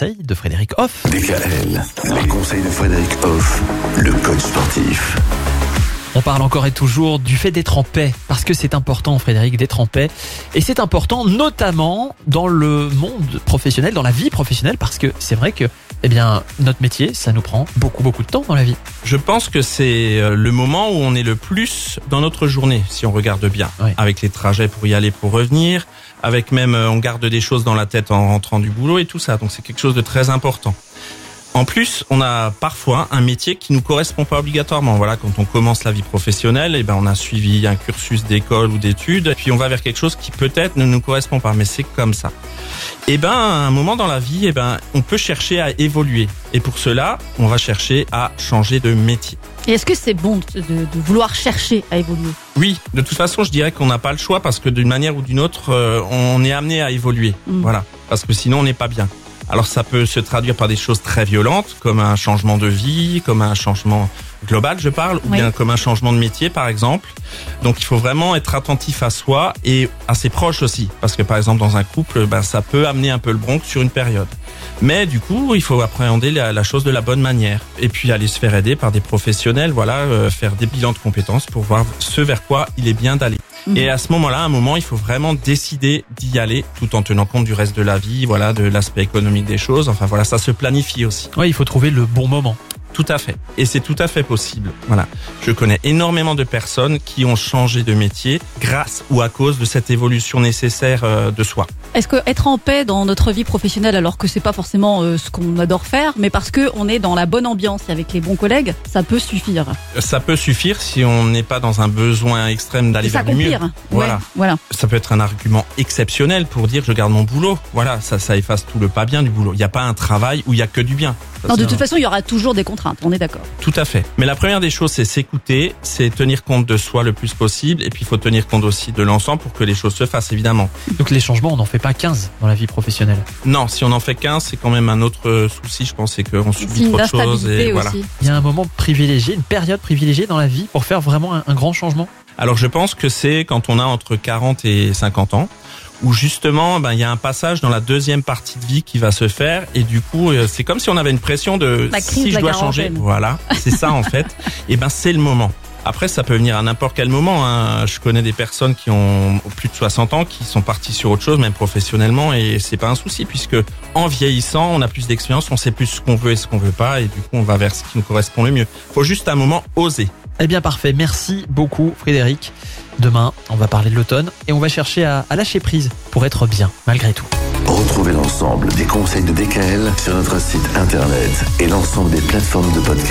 conseils de Frédéric Hoff. DKL, les conseils de Frédéric Hoff, le coach sportif. On parle encore et toujours du fait d'être en paix, parce que c'est important, Frédéric, d'être en paix. Et c'est important notamment dans le monde professionnel, dans la vie professionnelle, parce que c'est vrai que, eh bien, notre métier, ça nous prend beaucoup, beaucoup de temps dans la vie. Je pense que c'est euh, le moment où on est le plus dans notre journée, si on regarde bien, Oui. avec les trajets pour y aller, pour revenir, avec même euh, on garde des choses dans la tête en rentrant du boulot et tout ça. Donc c'est quelque chose de très important. En plus, on a parfois un métier qui nous correspond pas obligatoirement. Voilà, quand on commence la vie professionnelle, eh ben on a suivi un cursus d'école ou d'études, puis on va vers quelque chose qui peut-être ne nous correspond pas, mais c'est comme ça. Et ben, à un moment dans la vie, eh ben, on peut chercher à évoluer. Et pour cela, on va chercher à changer de métier. Et est-ce que c'est bon de, de vouloir chercher à évoluer? Oui, de toute façon, je dirais qu'on n'a pas le choix parce que d'une manière ou d'une autre, euh, on est amené à évoluer. Mm. Voilà, parce que sinon on n'est pas bien. Alors ça peut se traduire par des choses très violentes, comme un changement de vie, comme un changement global, je parle, ou Oui. bien comme un changement de métier, par exemple. Donc il faut vraiment être attentif à soi et à ses proches aussi, parce que par exemple dans un couple, ben, ça peut amener un peu le bronc sur une période. Mais du coup, il faut appréhender la, la chose de la bonne manière. Et puis aller se faire aider par des professionnels, voilà, euh, faire des bilans de compétences pour voir ce vers quoi il est bien d'aller. Et à ce moment-là, à un moment, il faut vraiment décider d'y aller, tout en tenant compte du reste de la vie, voilà, de l'aspect économique des choses. Enfin voilà, ça se planifie aussi. Oui, il faut trouver le bon moment. Tout à fait. Et c'est tout à fait possible. Voilà. Je connais énormément de personnes qui ont changé de métier grâce ou à cause de cette évolution nécessaire euh, de soi. Est-ce que être en paix dans notre vie professionnelle, alors que c'est pas forcément euh, ce qu'on adore faire, mais parce que on est dans la bonne ambiance et avec les bons collègues, ça peut suffire? Ça peut suffire si on n'est pas dans un besoin extrême d'aller vers le mieux. s'accomplir. Voilà. Voilà. Ça peut être un argument exceptionnel pour dire je garde mon boulot. Voilà, ça, ça efface tout le pas bien du boulot. Il n'y a pas un travail où il y a que du bien. Non, de toute façon, il y aura toujours des contraintes. On est d'accord. Tout à fait. Mais la première des choses, c'est s'écouter, c'est tenir compte de soi le plus possible, et puis il faut tenir compte aussi de l'ensemble pour que les choses se fassent, évidemment. Donc les changements, on n'en fait pas 15 dans la vie professionnelle. Non, si on en fait 15, c'est quand même un autre euh, souci, je pense, c'est qu'on subit trop de choses. Et voilà. Il y a un moment privilégié, une période privilégiée dans la vie pour faire vraiment un, un grand changement? Alors je pense que c'est quand on a entre 40 et 50 ans, où justement, ben, il y a un passage dans la deuxième partie de vie qui va se faire, et du coup, euh, c'est comme si on avait une pression de La crise si de je la dois changer, voilà, c'est ça en fait. Et ben c'est le moment. Après, ça peut venir à n'importe quel moment. Hein. Je connais des personnes qui ont plus de 60 ans, qui sont parties sur autre chose, même professionnellement, et c'est pas un souci, puisque en vieillissant, on a plus d'expérience, on sait plus ce qu'on veut et ce qu'on veut pas, et du coup, on va vers ce qui nous correspond le mieux. Faut juste un moment oser. Eh bien parfait, merci beaucoup Frédéric. Demain, on va parler de l'automne et on va chercher à, lâcher prise pour être bien malgré tout. Retrouvez l'ensemble des conseils de DKL sur notre site internet et l'ensemble des plateformes de podcast.